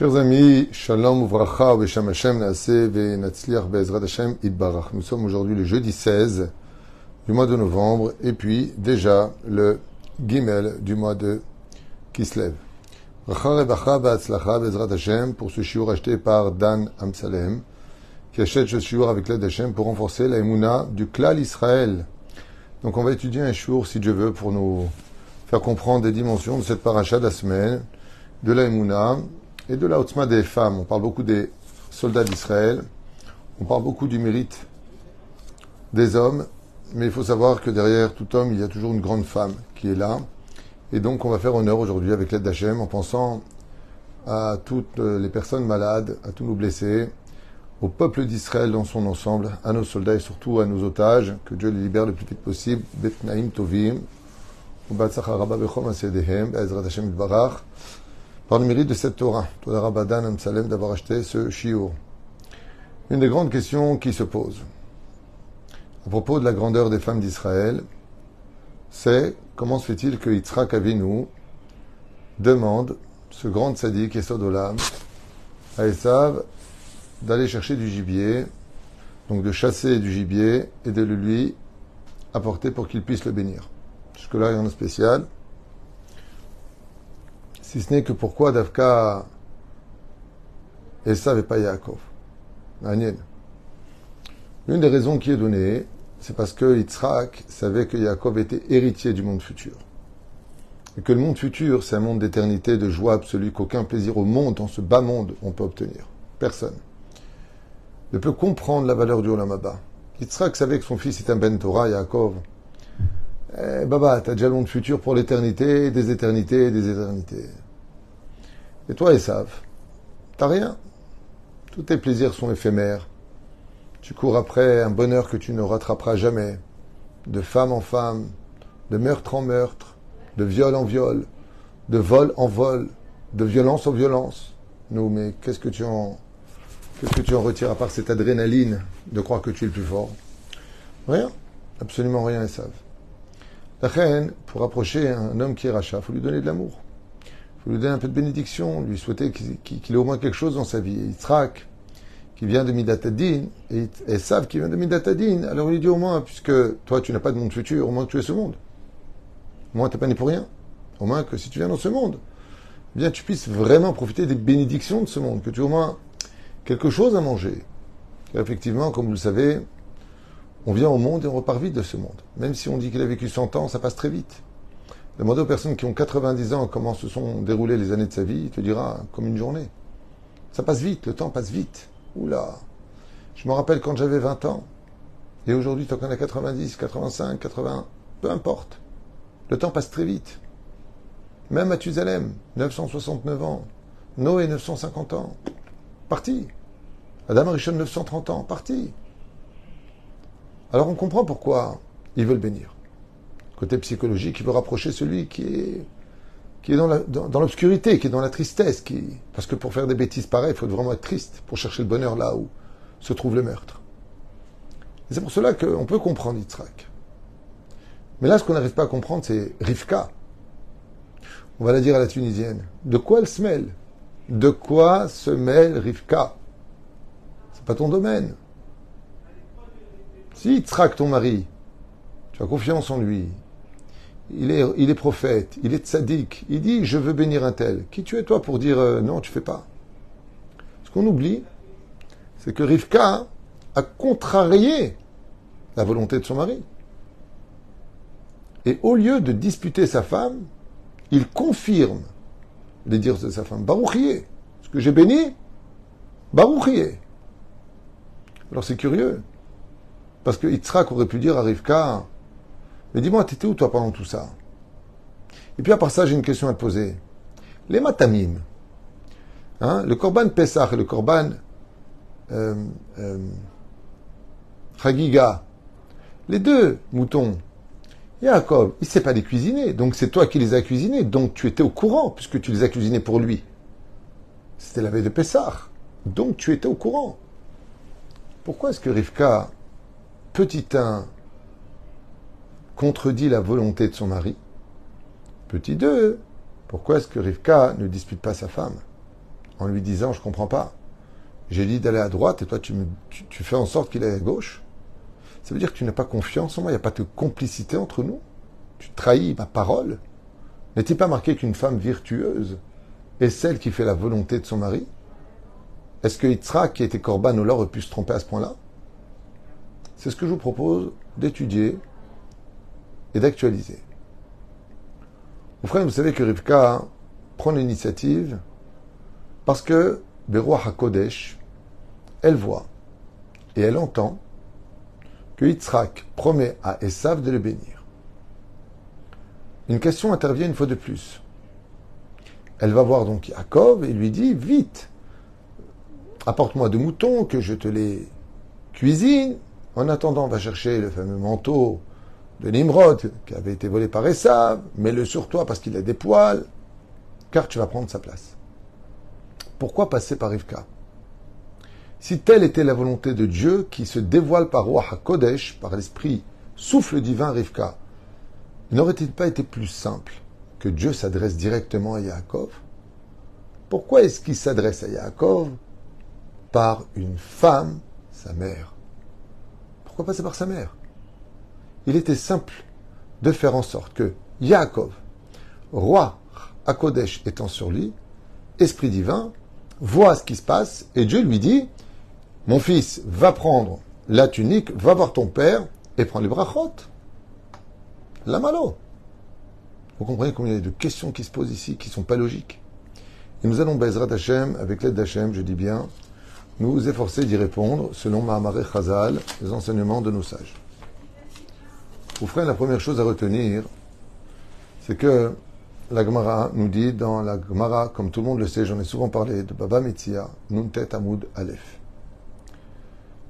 Chers amis, Shalom Uvracha Hashem Naaseh Ve'natzliach Be'ezrat Hashem Idbarach. Nous sommes aujourd'hui le jeudi 16 du mois de novembre et puis déjà le Gimel du mois de Kislev. Bracha Rebacha Be'atzlacha Be'ezrat Hashem pour ce shiur acheté par Dan Amsalem qui achète ce shiur avec l'aide d'Hashem pour renforcer la émouna du klal Israël. Donc on va étudier un shiur si Dieu veut pour nous faire comprendre des dimensions de cette paracha de la semaine de la émouna et de la Otzma des femmes. On parle beaucoup des soldats d'Israël, on parle beaucoup du mérite des hommes, mais il faut savoir que derrière tout homme, il y a toujours une grande femme qui est là. Et donc on va faire honneur aujourd'hui avec l'aide d'Hachem en pensant à toutes les personnes malades, à tous nos blessés, au peuple d'Israël dans son ensemble, à nos soldats et surtout à nos otages, que Dieu les libère le plus vite possible. Betnaim Tovim, par le mérite de cette Torah. Toda Rabbadan Amsalem d'avoir acheté ce shiur. Une des grandes questions qui se posent à propos de la grandeur des femmes d'Israël, c'est comment se fait-il que Yitzhak Avinu demande, ce grand sadique et Sodolam, à Esav d'aller chercher du gibier, donc de chasser du gibier et de le lui apporter pour qu'il puisse le bénir. Jusque-là, il y en a spécial. Si ce n'est que pourquoi Davka et pas Yaakov L'une des raisons qui est donnée, c'est parce que Yitzhak savait que Yaakov était héritier du monde futur. Et que le monde futur, c'est un monde d'éternité, de joie absolue, qu'aucun plaisir au monde, dans ce bas monde, on peut obtenir. Personne ne peut comprendre la valeur du Olam Abba. Yitzhak savait que son fils est un Ben Torah, Yaakov. Eh, Baba, t'as déjà le monde futur pour l'éternité, des éternités, des éternités. Et toi, Esav, t'as rien. Tous tes plaisirs sont éphémères. Tu cours après un bonheur que tu ne rattraperas jamais. De femme en femme, de meurtre en meurtre, de viol en viol, de vol en vol, de violence en violence. Nous, mais qu'est-ce que tu en, qu'est-ce que tu en retires à part cette adrénaline de croire que tu es le plus fort? Rien. Absolument rien, Esav. La reine, pour approcher un homme qui est rachat, il faut lui donner de l'amour. Il faut lui donner un peu de bénédiction, lui souhaiter qu'il ait au moins quelque chose dans sa vie. Et Yitzhak, qui vient de Midatadin, et Esav, qui vient de Midatadin, alors il lui dit au moins, puisque toi tu n'as pas de monde futur, au moins tu es ce monde. Au moins tu n'es pas né pour rien. Au moins que si tu viens dans ce monde, eh bien tu puisses vraiment profiter des bénédictions de ce monde, que tu aies au moins quelque chose à manger. Effectivement, comme vous le savez, on vient au monde et on repart vite de ce monde. Même si on dit qu'il a vécu 100 ans, ça passe très vite. Demandez aux personnes qui ont 90 ans comment se sont déroulées les années de sa vie, il te dira comme une journée. Ça passe vite, le temps passe vite. Oula. Je me rappelle quand j'avais 20 ans, et aujourd'hui, tant qu'on a 90, 85, 80, peu importe. Le temps passe très vite. Même Mathusalem, 969 ans. Noé, 950 ans. Parti. Adam Arishon, 930 ans. Parti. Alors on comprend pourquoi ils veulent bénir. Côté psychologique, il veut rapprocher celui qui est, dans, l'obscurité, qui est dans la tristesse. Qui, parce que pour faire des bêtises pareilles, il faut vraiment être triste pour chercher le bonheur là où se trouve le meurtre. C'est pour cela qu'on peut comprendre Yitzhak. Mais là, ce qu'on n'arrive pas à comprendre, c'est Rivka. On va la dire à la tunisienne. De quoi elle se mêle? De quoi se mêle Rivka? C'est pas ton domaine. Si Yitzhak, ton mari, tu as confiance en lui, il est, prophète, il est tzaddik, il dit je veux bénir un tel. Qui tu es toi pour dire euh, non, tu fais pas? Ce qu'on oublie, c'est que Rivka a contrarié la volonté de son mari. Et au lieu de disputer sa femme, il confirme les dires de sa femme. Barouchier, ce que j'ai béni, Barouchier. Alors c'est curieux. Parce que Yitzhak aurait pu dire à Rivka, mais dis-moi, t'étais où toi pendant tout ça? Et puis à part ça, j'ai une question à te poser. Les matamim, hein, le korban Pesach et le korban euh, euh, les deux moutons, Yaakov, il ne sait pas les cuisiner, donc c'est toi qui les as cuisinés, donc tu étais au courant, puisque tu les as cuisinés pour lui. C'était la veille de Pessah, donc tu étais au courant. Pourquoi est-ce que Rivka Petit 1 contredit la volonté de son mari. Petit 2, pourquoi est-ce que Rivka ne dispute pas sa femme? En lui disant Je comprends pas. J'ai dit d'aller à droite et toi tu, fais en sorte qu'il aille à gauche. Ça veut dire que tu n'as pas confiance en moi, il n'y a pas de complicité entre nous. Tu trahis ma parole. N'est-il pas marqué qu'une femme virtueuse est celle qui fait la volonté de son mari? Est-ce que Yitzhak, qui était Corban ou aurait pu se tromper à ce point-là? C'est ce que je vous propose d'étudier et d'actualiser. Mon frère, vous savez que Rivka prend l'initiative parce que Beroa HaKodesh, elle voit et elle entend que Yitzhak promet à Esav de le bénir. Une question intervient une fois de plus. Elle va voir donc Yaakov et lui dit Vite, apporte-moi deux moutons, que je te les cuisine. En attendant, va chercher le fameux manteau de Nimrod qui avait été volé par Esav, mets-le sur toi parce qu'il a des poils, car tu vas prendre sa place. Pourquoi passer par Rivka? Si telle était la volonté de Dieu qui se dévoile par Roi HaKodesh, par l'esprit souffle divin Rivka, n'aurait-il pas été plus simple que Dieu s'adresse directement à Yaakov? Pourquoi est-ce qu'il s'adresse à Yaakov? Par une femme, sa mère Pourquoi passer par sa mère Il était simple de faire en sorte que Yaakov, roi à Kodesh étant sur lui, esprit divin, voit ce qui se passe et Dieu lui dit Mon fils, va prendre la tunique, va voir ton père et prends les brachot. La malo. Vous comprenez combien il y a de questions qui se posent ici qui ne sont pas logiques. Et nous allons, Bezrat Hashem, avec l'aide d'Hachem, je dis bien, nous efforcer d'y répondre selon Mahamaré Chazal, les enseignements de nos sages. Vous ferez la première chose à retenir, c'est que la Gemara nous dit dans la Gemara, comme tout le monde le sait, j'en ai souvent parlé, de Baba Mitzia, Nuntet Amoud Aleph.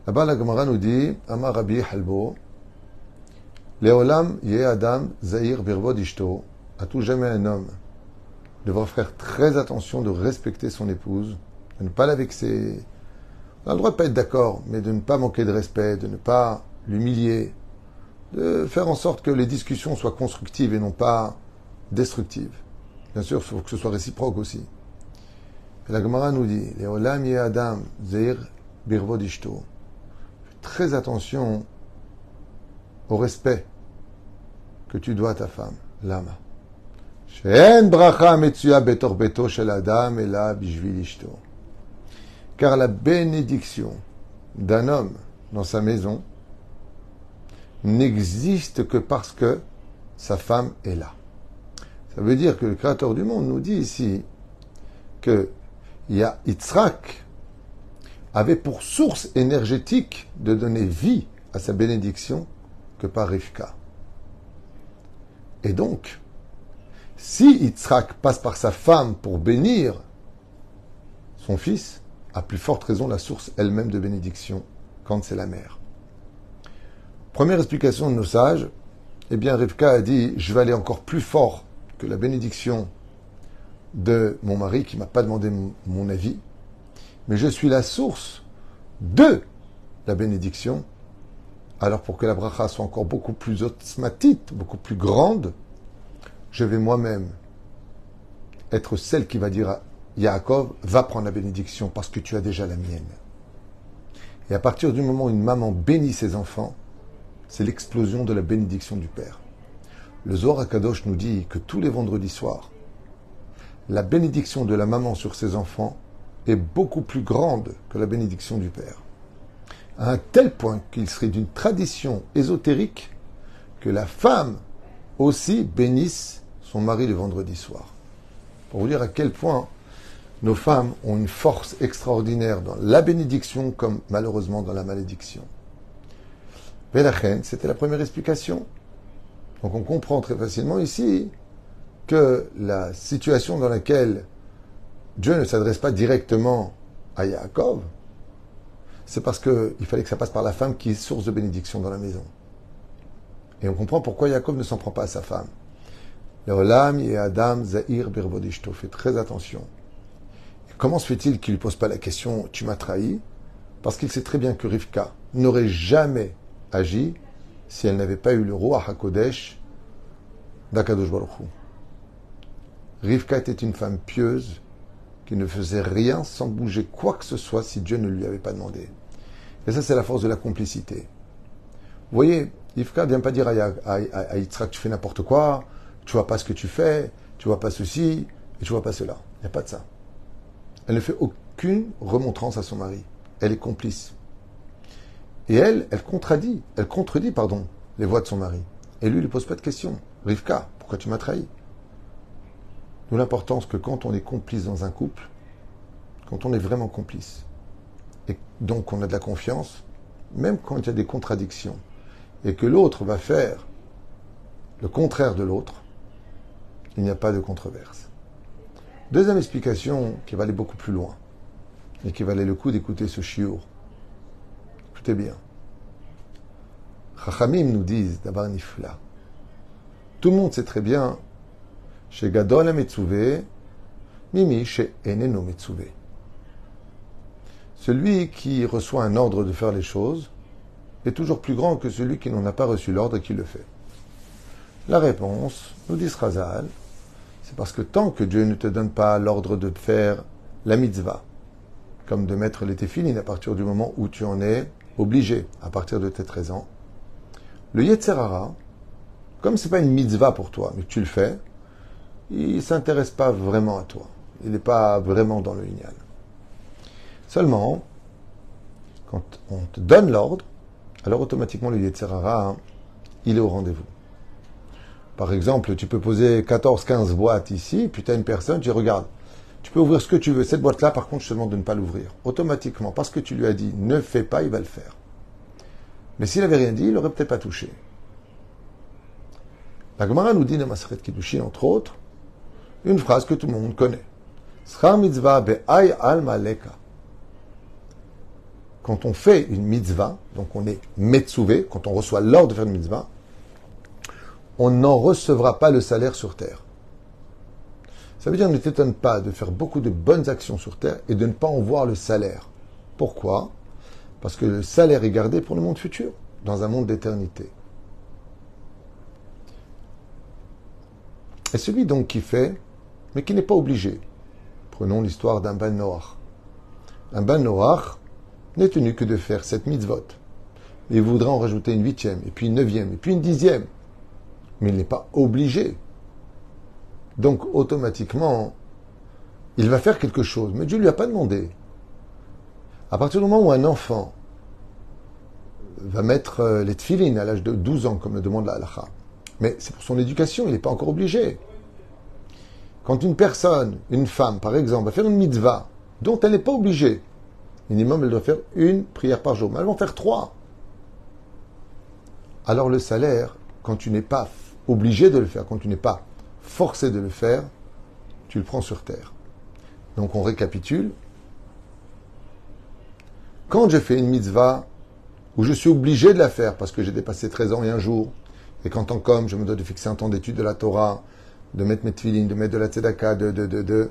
Là-bas, la Gemara nous dit, Amar Rabbi Halbo, Leolam Ye Adam Zahir Birvod Ishto, à tout jamais un homme devra faire très attention de respecter son épouse, de ne pas la vexer. On a le droit de pas être d'accord, mais de ne pas manquer de respect, de ne pas l'humilier, de faire en sorte que les discussions soient constructives et non pas destructive. Bien sûr, il faut que ce soit réciproque aussi. la Gemara nous dit. Très attention au respect que tu dois à ta femme, l'ama. Car la bénédiction d'un homme dans sa maison n'existe que parce que sa femme est là. Ça veut dire que le Créateur du monde nous dit ici que Yitzhak avait pour source énergétique de donner vie à sa bénédiction que par Rivka. Et donc, si Yitzhak passe par sa femme pour bénir son fils, à plus forte raison la source elle-même de bénédiction quand c'est la mère. Première explication de nos sages, eh bien Rivka a dit, je vais aller encore plus fort que la bénédiction de mon mari qui m'a pas demandé mon avis, mais je suis la source de la bénédiction. Alors pour que la bracha soit encore beaucoup plus osmatite, beaucoup plus grande, je vais moi-même être celle qui va dire à Yaakov, va prendre la bénédiction parce que tu as déjà la mienne. Et à partir du moment où une maman bénit ses enfants, c'est l'explosion de la bénédiction du Père. Le Zohar Akadosh nous dit que tous les vendredis soirs, la bénédiction de la maman sur ses enfants est beaucoup plus grande que la bénédiction du père. À un tel point qu'il serait d'une tradition ésotérique que la femme aussi bénisse son mari le vendredi soir. Pour vous dire à quel point nos femmes ont une force extraordinaire dans la bénédiction comme malheureusement dans la malédiction. c'était la première explication. Donc on comprend très facilement ici que la situation dans laquelle Dieu ne s'adresse pas directement à Yaakov, c'est parce qu'il fallait que ça passe par la femme qui est source de bénédiction dans la maison. Et on comprend pourquoi Yaakov ne s'en prend pas à sa femme. et Adam Zahir Birvodishto. Fais très attention. Comment se fait-il qu'il ne pose pas la question Tu m'as trahi? Parce qu'il sait très bien que Rivka n'aurait jamais agi si elle n'avait pas eu le roi Hakodesh d'Akadosh Baruch Rivka était une femme pieuse qui ne faisait rien sans bouger quoi que ce soit si Dieu ne lui avait pas demandé. Et ça, c'est la force de la complicité. Vous voyez, Yivka ne vient pas dire à, Yitzhak, tu fais n'importe quoi, tu vois pas ce que tu fais, tu vois pas ceci, et tu vois pas cela. Il n'y a pas de ça. Elle ne fait aucune remontrance à son mari. Elle est complice. Et elle, elle contredit, elle contredit, pardon, les voix de son mari. Et lui, il ne pose pas de questions. Rivka, pourquoi tu m'as trahi Nous, l'importance que quand on est complice dans un couple, quand on est vraiment complice, et donc on a de la confiance, même quand il y a des contradictions, et que l'autre va faire le contraire de l'autre, il n'y a pas de controverse. Deuxième explication qui va aller beaucoup plus loin, et qui valait le coup d'écouter ce chiour. Écoutez bien. Chachamim nous disent d'abord nifla. Tout le monde sait très bien chez Gadol Metsuve, Mimi chez Eneno Metsuve. Celui qui reçoit un ordre de faire les choses est toujours plus grand que celui qui n'en a pas reçu l'ordre et qui le fait. La réponse, nous dit Srazal, c'est parce que tant que Dieu ne te donne pas l'ordre de faire la mitzvah, comme de mettre les téfilines à partir du moment où tu en es obligé, à partir de tes 13 ans, le Yetzerara, comme ce n'est pas une mitzvah pour toi, mais tu le fais, il ne s'intéresse pas vraiment à toi. Il n'est pas vraiment dans le lignal. Seulement, quand on te donne l'ordre, alors automatiquement le Yetzerara, hein, il est au rendez-vous. Par exemple, tu peux poser 14-15 boîtes ici, puis tu as une personne, tu regardes, tu peux ouvrir ce que tu veux. Cette boîte-là, par contre, je te demande de ne pas l'ouvrir. Automatiquement, parce que tu lui as dit ne fais pas, il va le faire. Mais s'il n'avait rien dit, il n'aurait peut-être pas touché. La Gemara nous dit dans Maseret Kiddushin, entre autres, une phrase que tout le monde connaît. Quand on fait une mitzvah, donc on est metsuvé, quand on reçoit l'ordre de faire une mitzvah, on n'en recevra pas le salaire sur terre. Ça veut dire ne t'étonne pas de faire beaucoup de bonnes actions sur terre et de ne pas en voir le salaire. Pourquoi? Parce que le salaire est gardé pour le monde futur, dans un monde d'éternité. Et celui donc qui fait, mais qui n'est pas obligé. Prenons l'histoire d'un ban noir. Un ban noir n'est tenu que de faire cette mitzvot. Il voudra en rajouter une huitième, et puis une neuvième, et puis une dixième. Mais il n'est pas obligé. Donc automatiquement, il va faire quelque chose. Mais Dieu ne lui a pas demandé. À partir du moment où un enfant va mettre euh, les tfilines à l'âge de 12 ans, comme le demande la halakha, mais c'est pour son éducation, il n'est pas encore obligé. Quand une personne, une femme par exemple, va faire une mitzvah dont elle n'est pas obligée, minimum elle doit faire une prière par jour, mais elle va faire trois. Alors le salaire, quand tu n'es pas obligé de le faire, quand tu n'es pas forcé de le faire, tu le prends sur terre. Donc on récapitule. Quand je fais une mitzvah où je suis obligé de la faire parce que j'ai dépassé 13 ans et un jour, et qu'en tant qu'homme, je me dois de fixer un temps d'étude de la Torah, de mettre mes tefillin, de mettre de la tzedaka, de, de, de, de,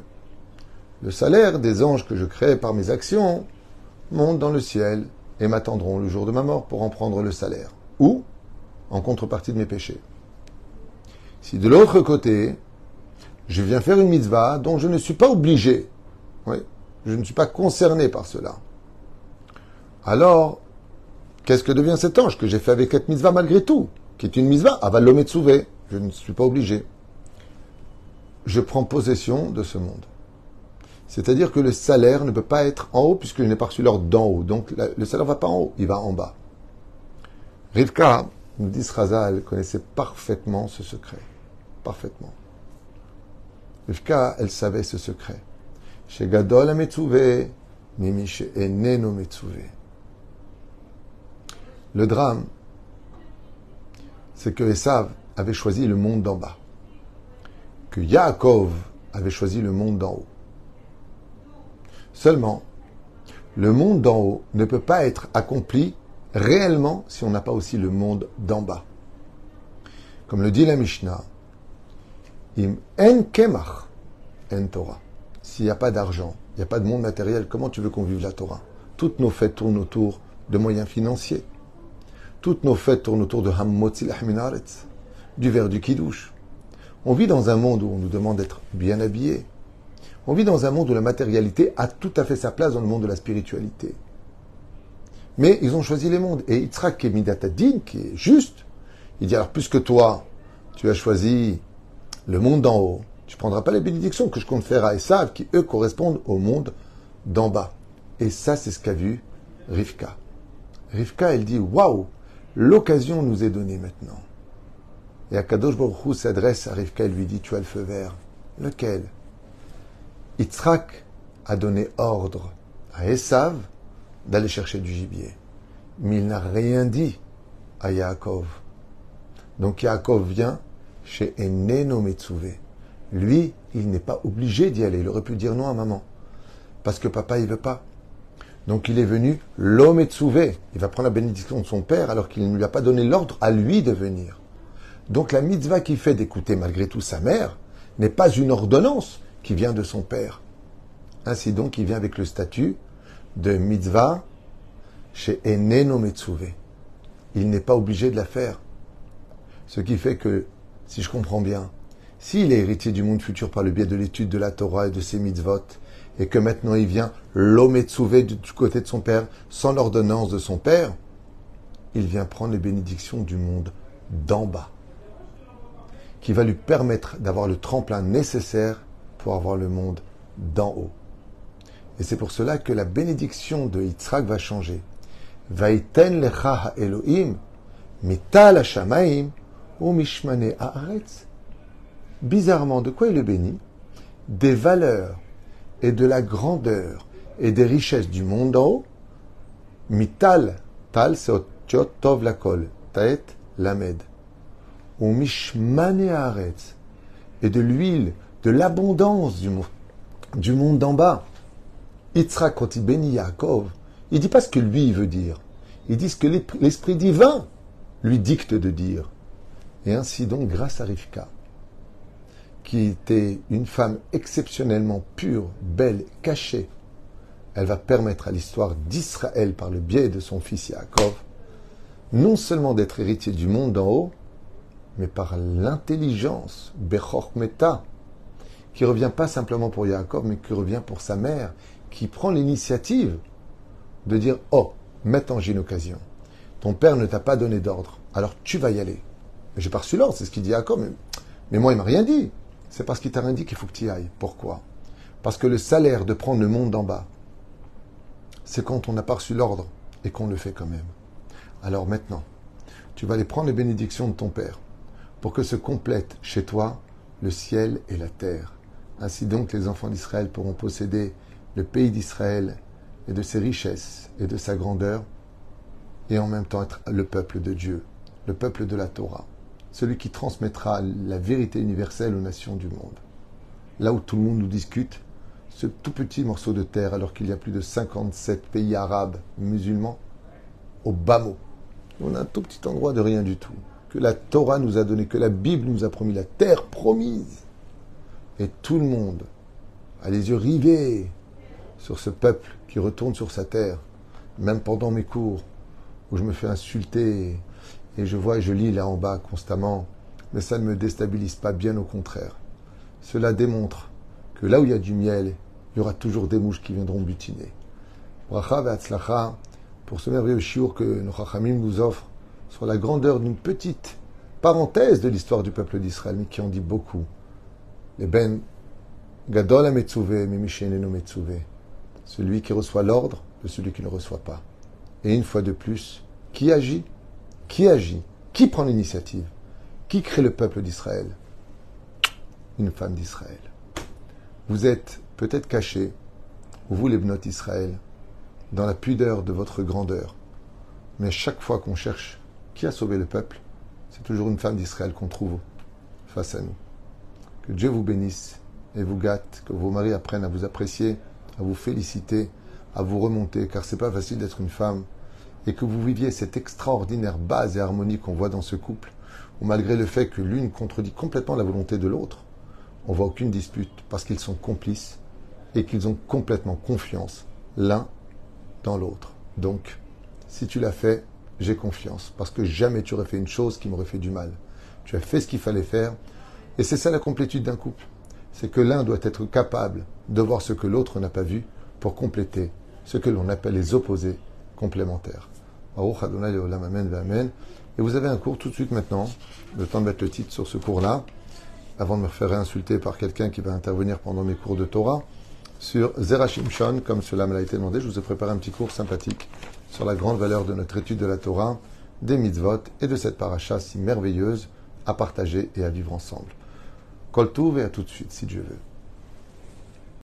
le salaire des anges que je crée par mes actions monte dans le ciel et m'attendront le jour de ma mort pour en prendre le salaire. Ou en contrepartie de mes péchés. Si de l'autre côté, je viens faire une mitzvah dont je ne suis pas obligé, oui, je ne suis pas concerné par cela, alors, qu'est-ce que devient cet ange que j'ai fait avec cette mitzvah malgré tout, qui est une mitzvah, avalometsuve, je ne suis pas obligé. Je prends possession de ce monde. C'est-à-dire que le salaire ne peut pas être en haut puisque je n'ai pas reçu l'ordre d'en haut. Donc le salaire ne va pas en haut, il va en bas. Rivka, nous dit Razal, connaissait parfaitement ce secret parfaitement. Rivka, elle savait ce secret. Chez Gadol Metsuve, Mimi chez Eneno. Le drame, c'est que Esav avait choisi le monde d'en bas, que Yaakov avait choisi le monde d'en haut. Seulement, le monde d'en haut ne peut pas être accompli réellement si on n'a pas aussi le monde d'en bas. Comme le dit la Mishnah, en kemach, en Torah. S'il n'y a pas d'argent, il n'y a pas de monde matériel, comment tu veux qu'on vive la Torah? Toutes nos fêtes tournent autour de moyens financiers. Toutes nos fêtes tournent autour de Hammotzil Ahminaretz, du verre du Kiddush. On vit dans un monde où on nous demande d'être bien habillés. On vit dans un monde où la matérialité a tout à fait sa place dans le monde de la spiritualité. Mais ils ont choisi les mondes. Et Yitzhak Midatadin, qui est juste, il dit alors, puisque toi, tu as choisi le monde d'en haut, tu ne prendras pas les bénédictions que je compte faire à Esav, qui eux correspondent au monde d'en bas. Et ça, c'est ce qu'a vu Rivka. Rivka, elle dit Waouh, l'occasion nous est donnée maintenant. Et Akadosh Baruch s'adresse à Rivka et lui dit Tu as le feu vert. Lequel? Yitzhak a donné ordre à Esav d'aller chercher du gibier. Mais il n'a rien dit à Yaakov. Donc Yaakov vient chez Eneno. Lui, il n'est pas obligé d'y aller. Il aurait pu dire non à maman. Parce que papa, il veut pas. Donc il est venu l'homme Metsuve. Il va prendre la bénédiction de son père alors qu'il ne lui a pas donné l'ordre à lui de venir. Donc la mitzvah qu'il fait d'écouter malgré tout sa mère n'est pas une ordonnance qui vient de son père. Ainsi donc, il vient avec le statut de mitzvah chez Eneno Metsuve. Il n'est pas obligé de la faire. Ce qui fait que, si je comprends bien, s'il est héritier du monde futur par le biais de l'étude de la Torah et de ses mitzvot, et que maintenant il vient l'Ometsuve du côté de son père, sans l'ordonnance de son père, il vient prendre les bénédictions du monde d'en bas, qui va lui permettre d'avoir le tremplin nécessaire pour avoir le monde d'en haut. Et c'est pour cela que la bénédiction de Yitzhak va changer. Vaiten lecha Elohim, mital shamaim ou mishmane haaretz. Bizarrement, de quoi il le bénit Des valeurs et de la grandeur et des richesses du monde en haut. Mital, tal lakol, taet lamed. Ou mishmane haaretz. Et de l'huile, de l'abondance du monde d'en bas. Yitzhak, quand il bénit Yaakov, il dit pas ce que lui veut dire. Il dit ce que l'esprit divin lui dicte de dire. Et ainsi donc, grâce à Rivka, qui était une femme exceptionnellement pure, belle, cachée, elle va permettre à l'histoire d'Israël, par le biais de son fils Yaakov, non seulement d'être héritier du monde d'en haut, mais par l'intelligence, Bechor Meta, qui revient pas simplement pour Yaakov, mais qui revient pour sa mère, qui prend l'initiative de dire Oh, maintenant j'ai une occasion. Ton père ne t'a pas donné d'ordre, alors tu vas y aller. Mais j'ai pas reçu l'ordre, c'est ce qu'il dit à Jacob. Mais, moi, il m'a rien dit. C'est parce qu'il t'a rien dit qu'il faut que tu y ailles. Pourquoi? Parce que le salaire de prendre le monde d'en bas, c'est quand on n'a pas reçu l'ordre et qu'on le fait quand même. Alors maintenant, tu vas aller prendre les bénédictions de ton Père pour que se complète chez toi le ciel et la terre. Ainsi donc les enfants d'Israël pourront posséder le pays d'Israël et de ses richesses et de sa grandeur, et en même temps être le peuple de Dieu, le peuple de la Torah, celui qui transmettra la vérité universelle aux nations du monde. Là où tout le monde nous discute, ce tout petit morceau de terre, alors qu'il y a plus de 57 pays arabes musulmans, au bas mot. On a un tout petit endroit de rien du tout, que la Torah nous a donné, que la Bible nous a promis, la terre promise. Et tout le monde a les yeux rivés sur ce peuple qui retourne sur sa terre, même pendant mes cours, où je me fais insulter et je vois et je lis là en bas constamment, mais ça ne me déstabilise pas, bien au contraire. Cela démontre que là où il y a du miel, il y aura toujours des mouches qui viendront butiner. Pour ce merveilleux chiour que nos nous offre sur la grandeur d'une petite parenthèse de l'histoire du peuple d'Israël, mais qui en dit beaucoup. Les ben gadol ha no celui qui reçoit l'ordre de celui qui ne reçoit pas. Et une fois de plus, qui agit? Qui agit? Qui prend l'initiative? Qui crée le peuple d'Israël? Une femme d'Israël. Vous êtes peut-être cachés, vous les bnotes d'Israël, dans la pudeur de votre grandeur. Mais chaque fois qu'on cherche qui a sauvé le peuple, c'est toujours une femme d'Israël qu'on trouve face à nous. Que Dieu vous bénisse et vous gâte, que vos maris apprennent à vous apprécier à vous féliciter, à vous remonter, car c'est pas facile d'être une femme, et que vous viviez cette extraordinaire base et harmonie qu'on voit dans ce couple, où malgré le fait que l'une contredit complètement la volonté de l'autre, on voit aucune dispute, parce qu'ils sont complices et qu'ils ont complètement confiance l'un dans l'autre. Donc, si tu l'as fait, j'ai confiance, parce que jamais tu aurais fait une chose qui m'aurait fait du mal. Tu as fait ce qu'il fallait faire, et c'est ça la complétude d'un couple. C'est que l'un doit être capable de voir ce que l'autre n'a pas vu pour compléter ce que l'on appelle les opposés complémentaires. Et vous avez un cours tout de suite maintenant, le temps de mettre le titre sur ce cours-là, avant de me faire insulter par quelqu'un qui va intervenir pendant mes cours de Torah, sur Zerachim Shon, comme cela me l'a été demandé. Je vous ai préparé un petit cours sympathique sur la grande valeur de notre étude de la Torah, des mitzvot et de cette paracha si merveilleuse à partager et à vivre ensemble. Kol et à tout de suite, si Dieu veut.